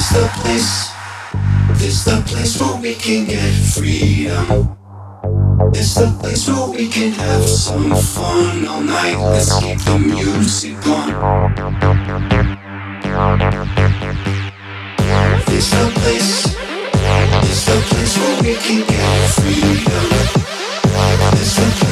It's the place, it's the place where we can get freedom. It's the place where we can have some fun all night. Let's keep the music on. It's the place, it's the place where we can get freedom. It's the place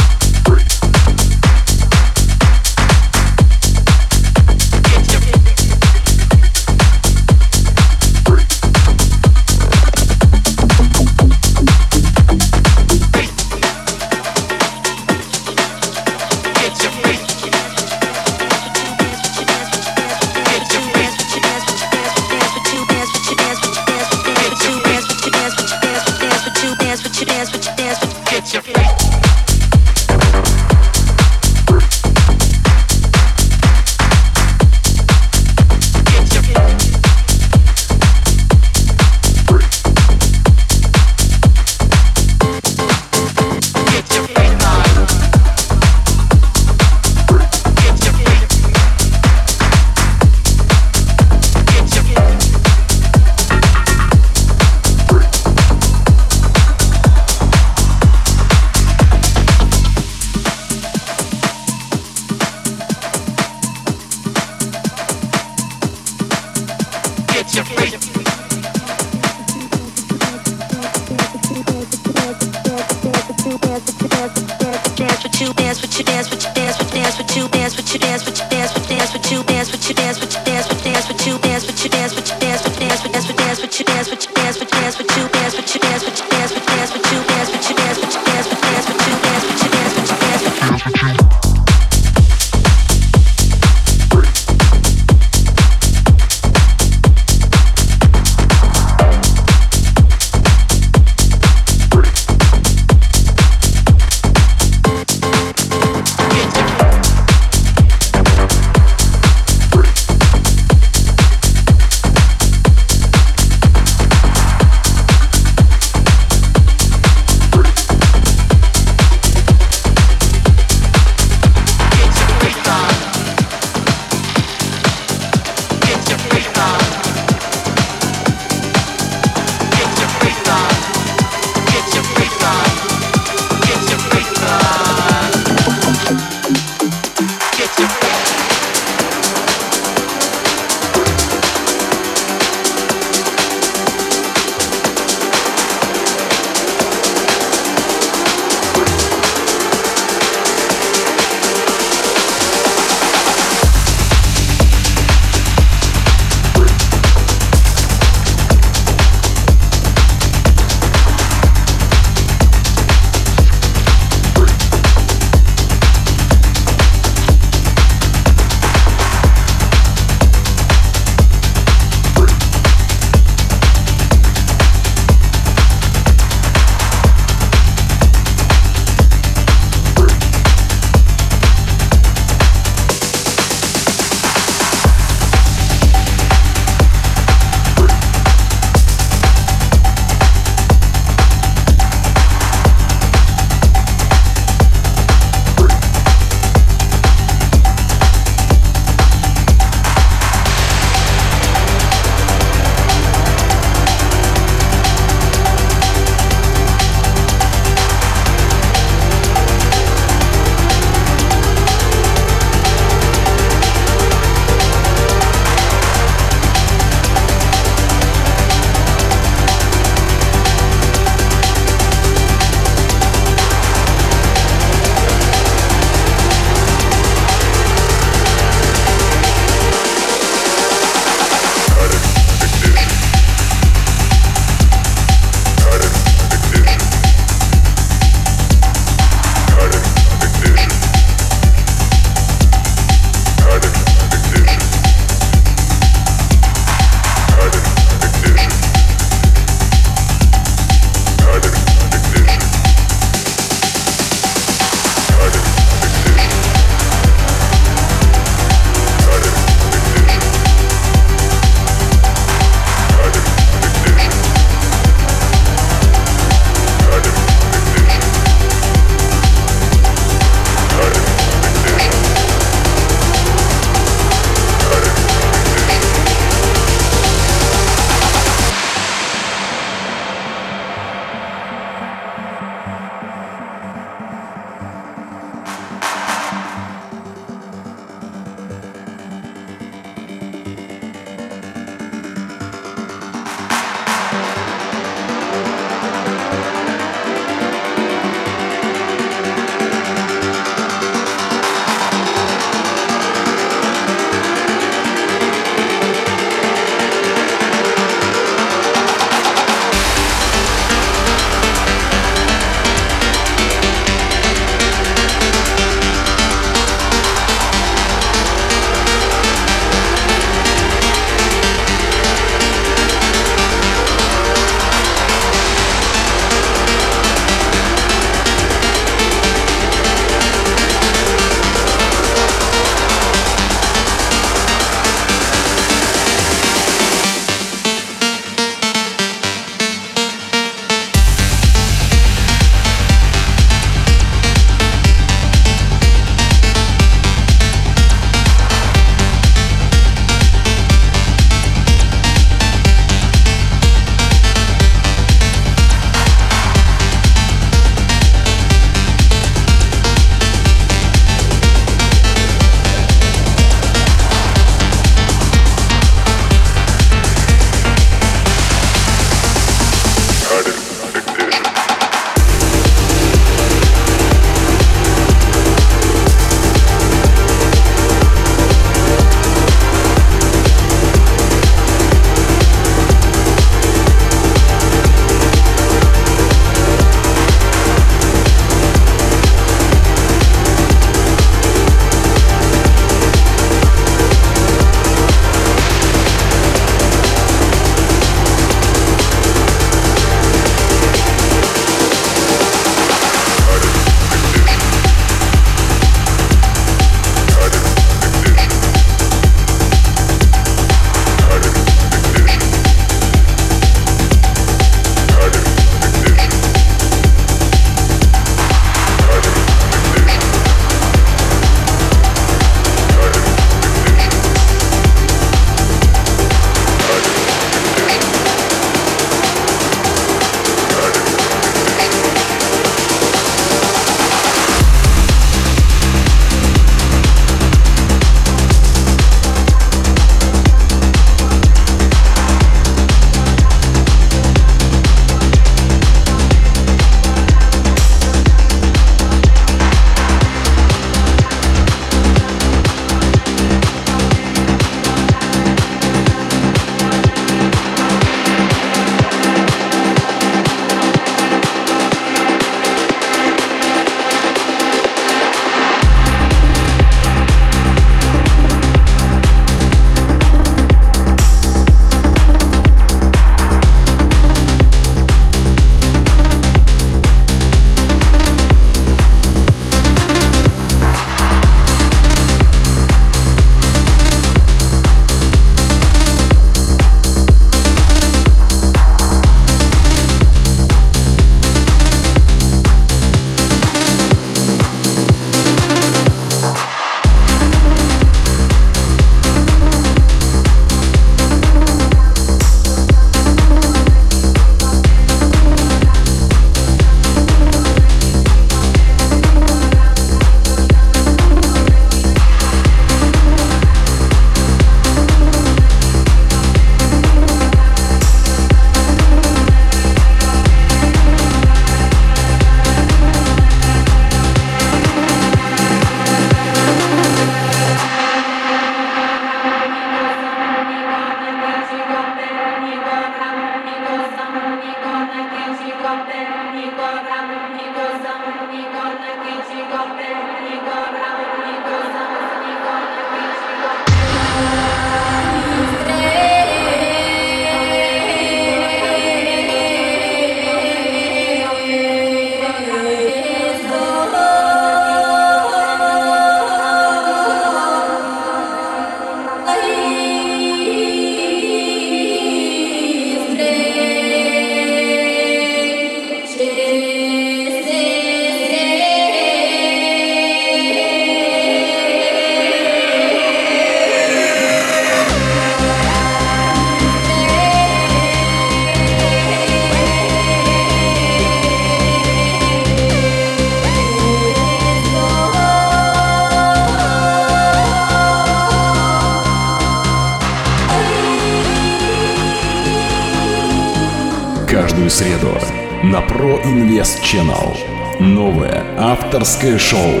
Channel. Новое авторское шоу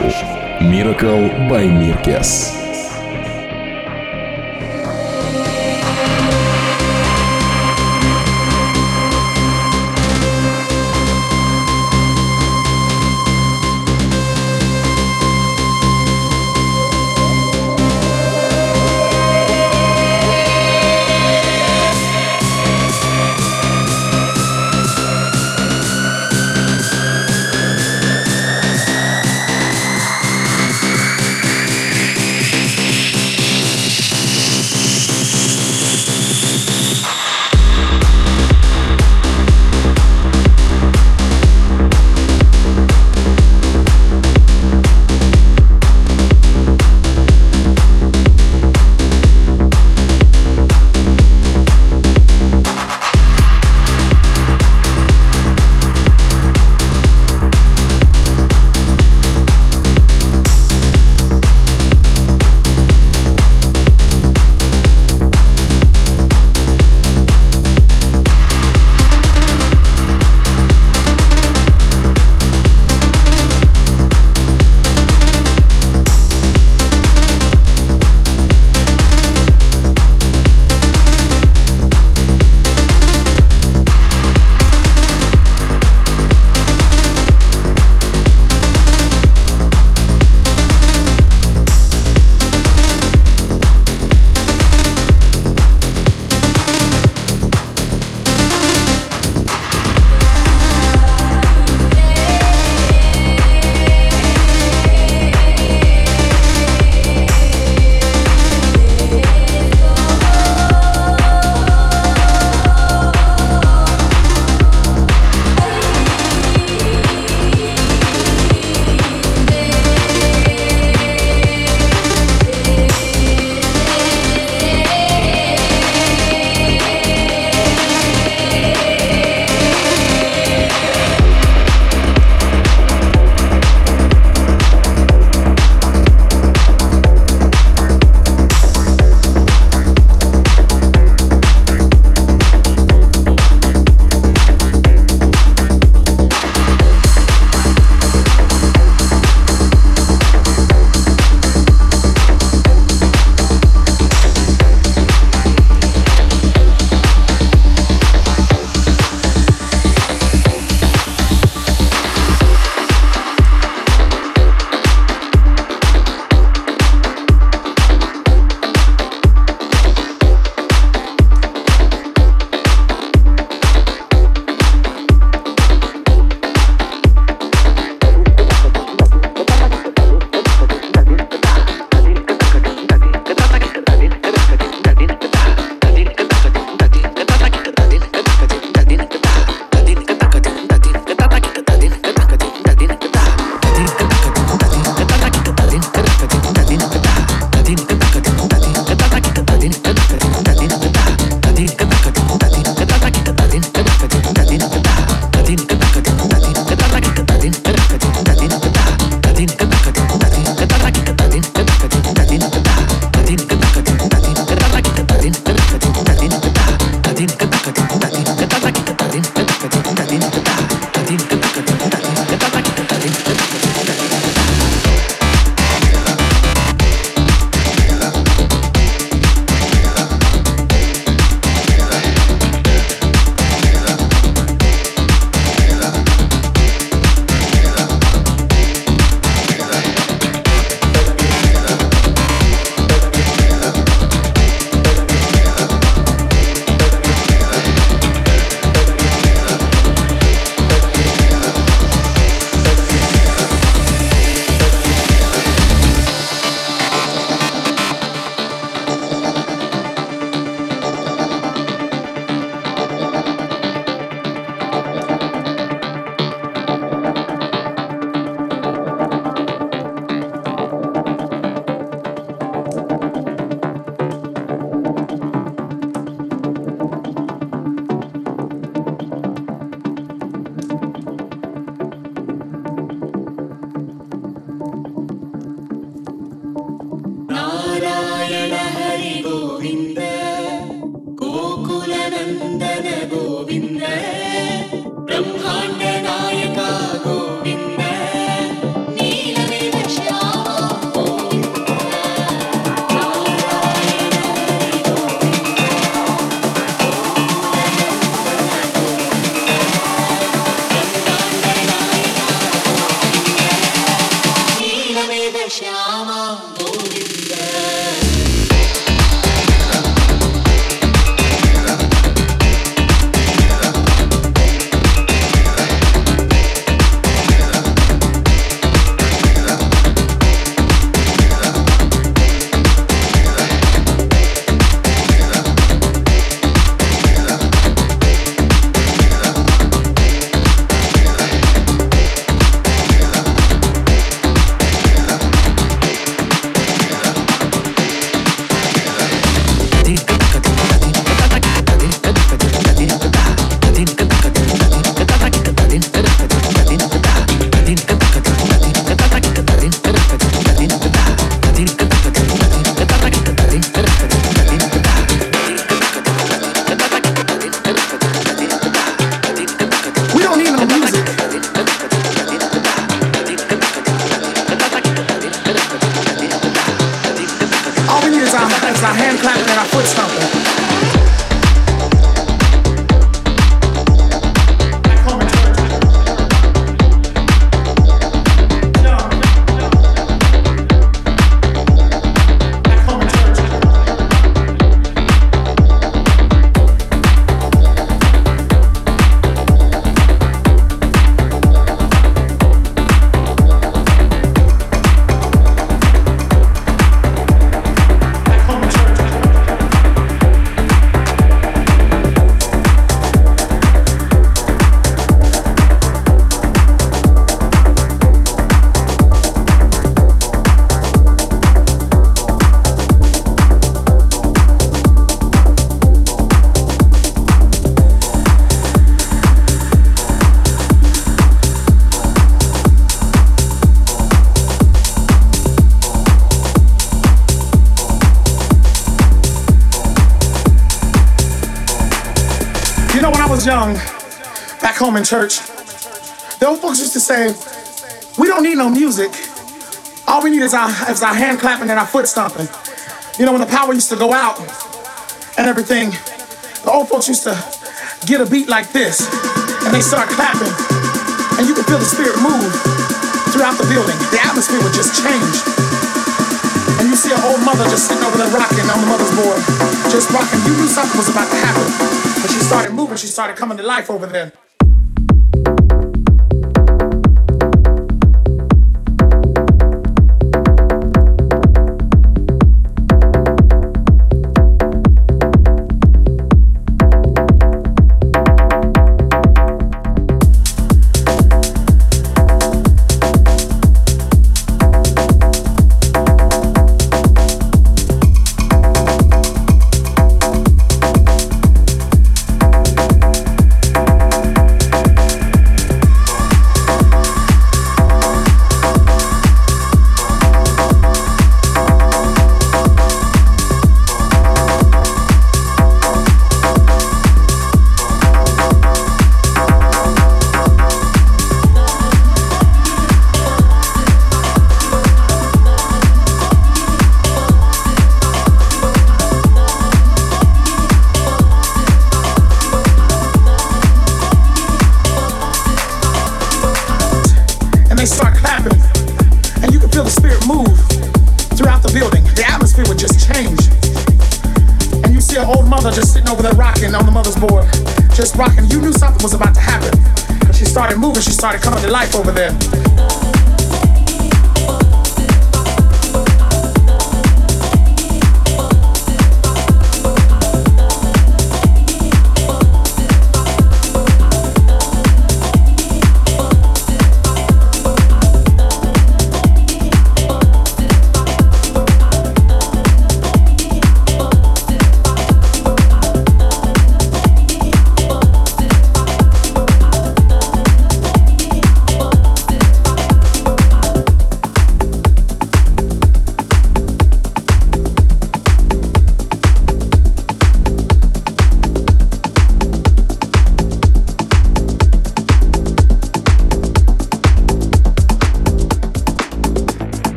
Miracle by Mirkes. In church, the old folks used to say, we don't need no music. All we need is our, is our hand clapping and our foot stomping. You know, when the power used to go out and everything, the old folks used to get a beat like this, and they start clapping, and you could feel the spirit move throughout the building. The atmosphere would just change. And you see an old mother just sitting over there rocking on the mother's board, just rocking. You knew something was about to happen. But she started moving, she started coming to life over there. Life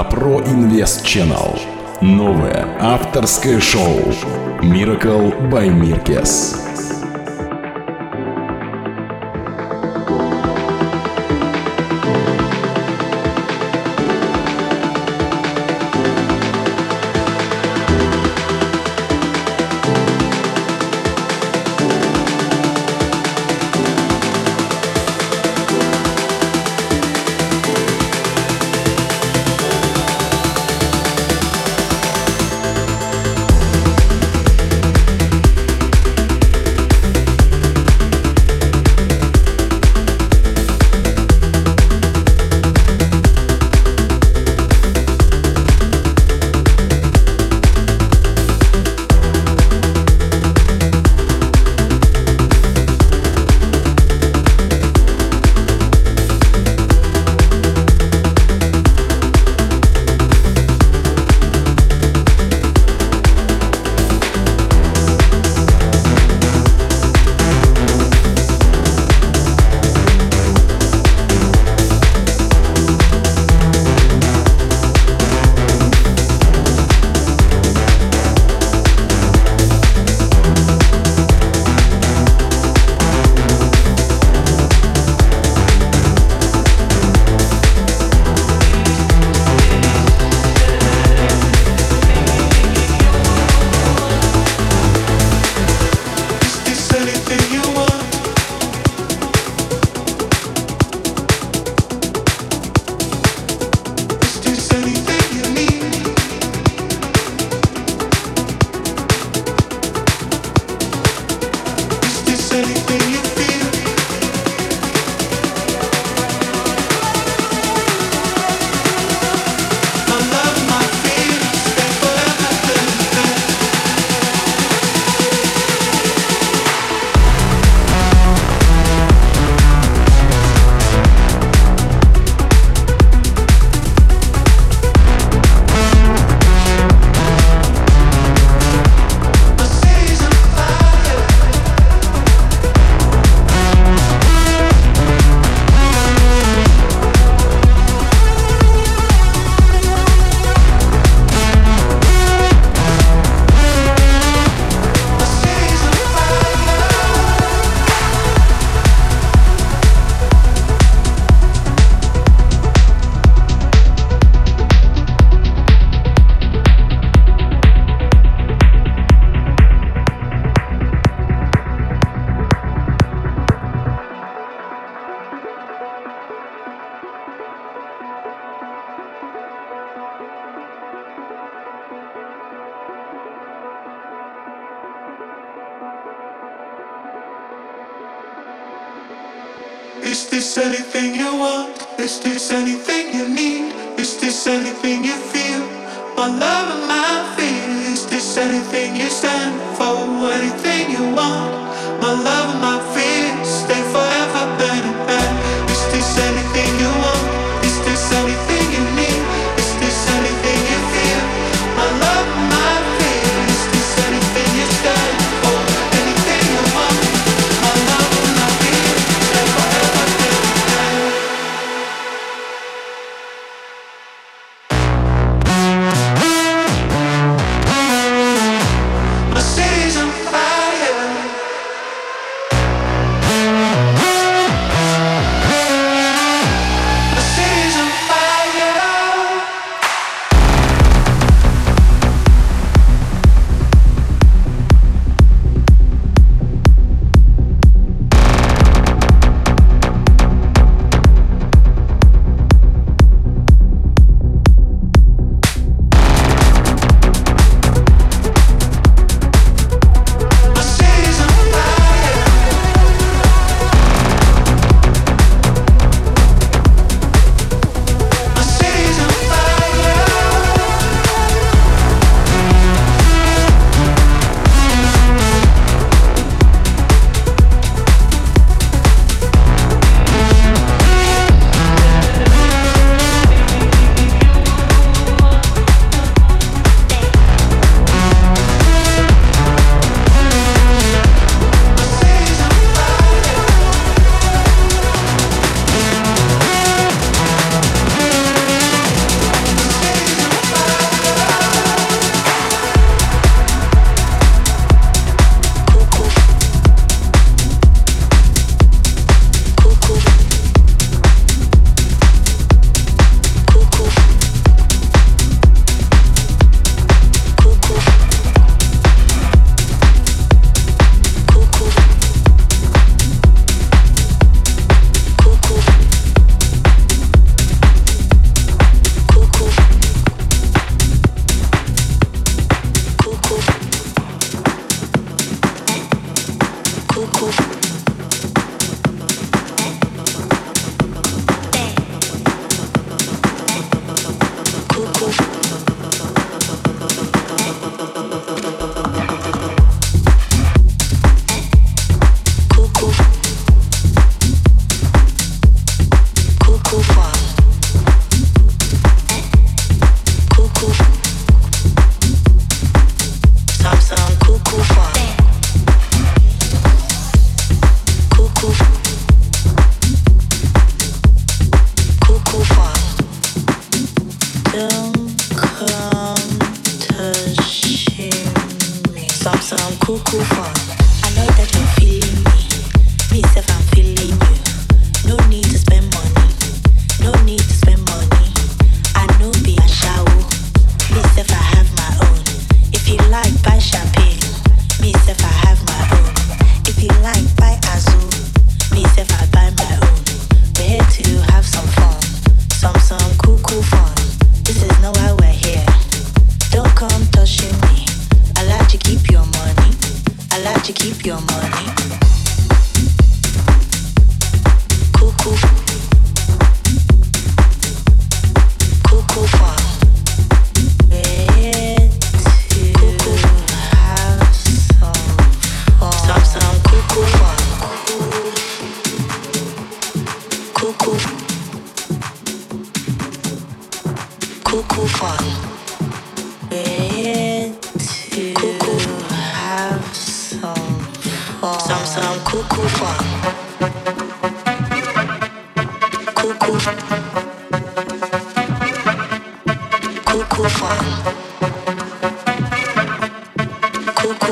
на Pro Invest Channel. Новое авторское шоу Miracle by Mirkes.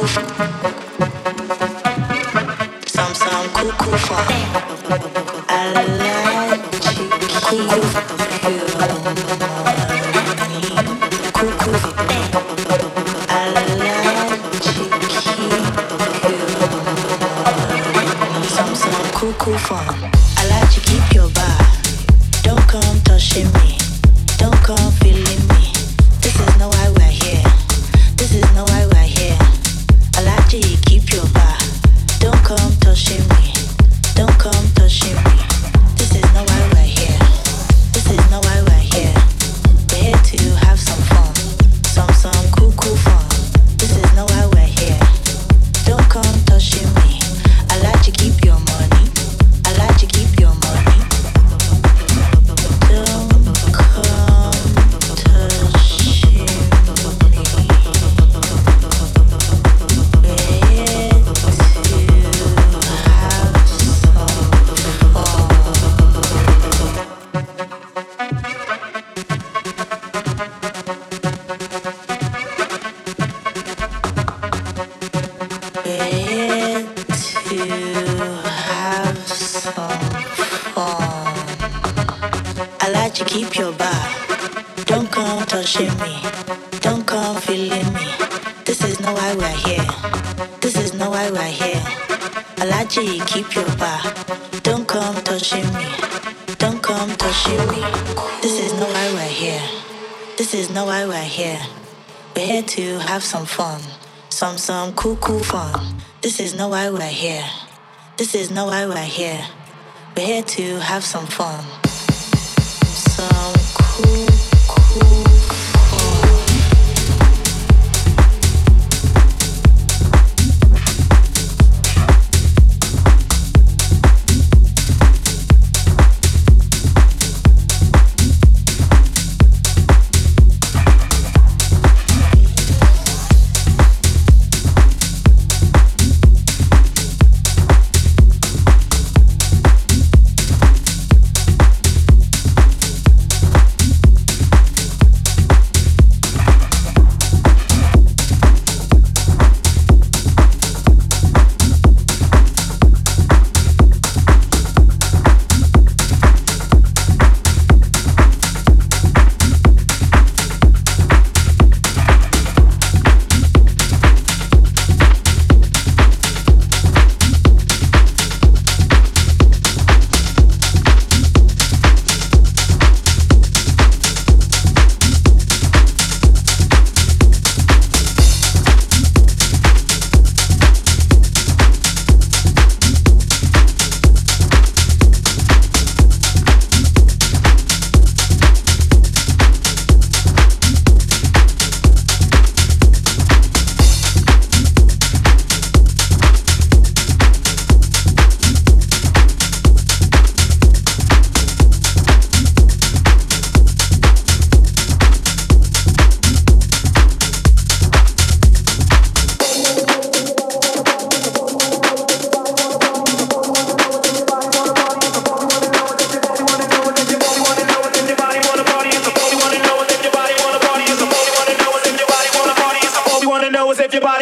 Thank you. Cool, cool fun. This is no why we're here. This is no why we're here. We're here to have some fun. Some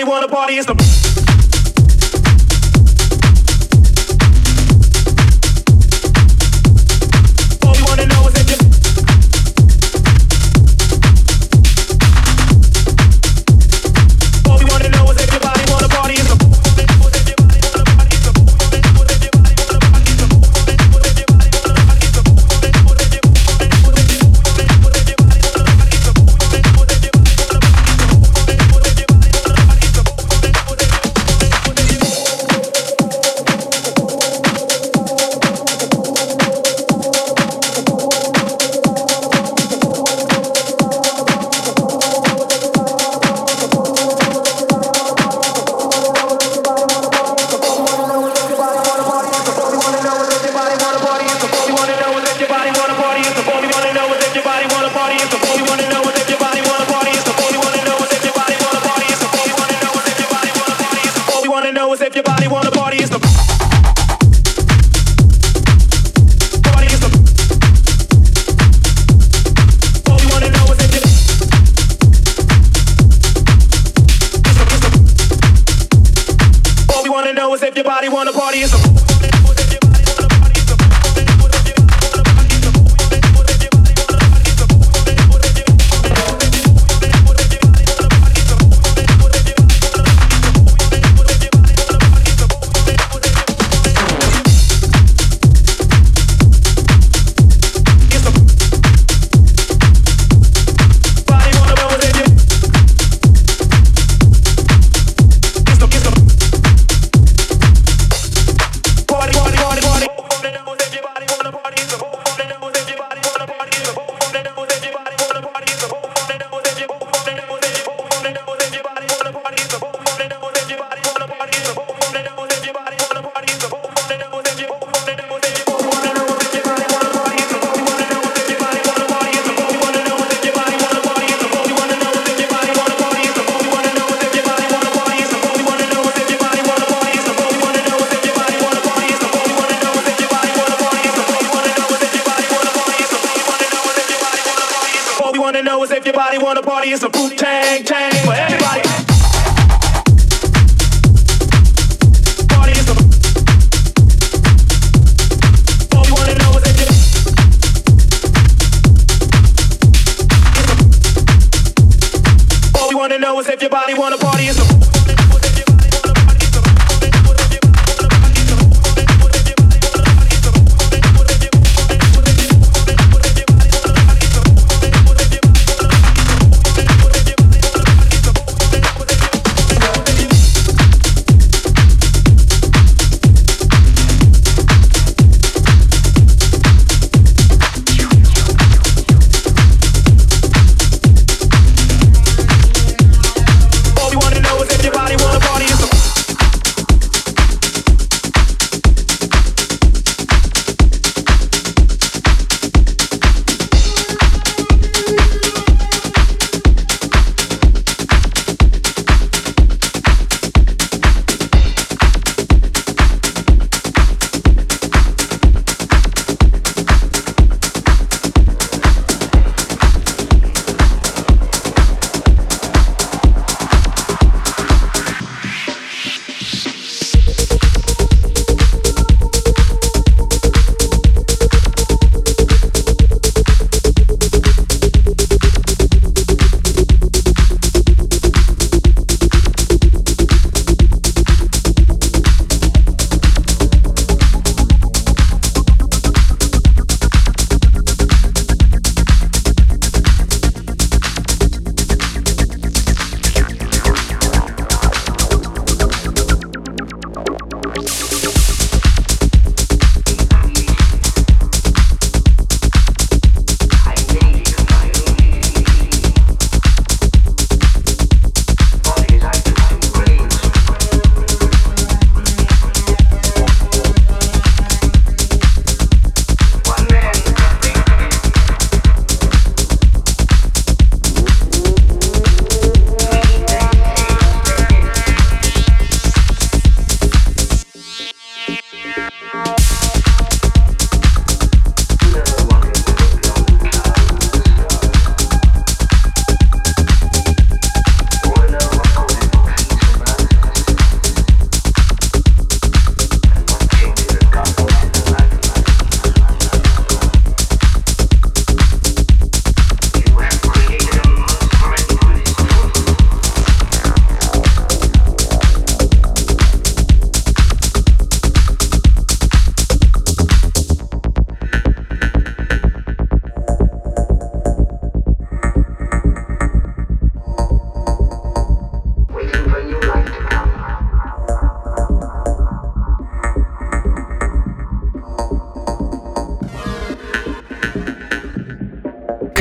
wanna party, it's the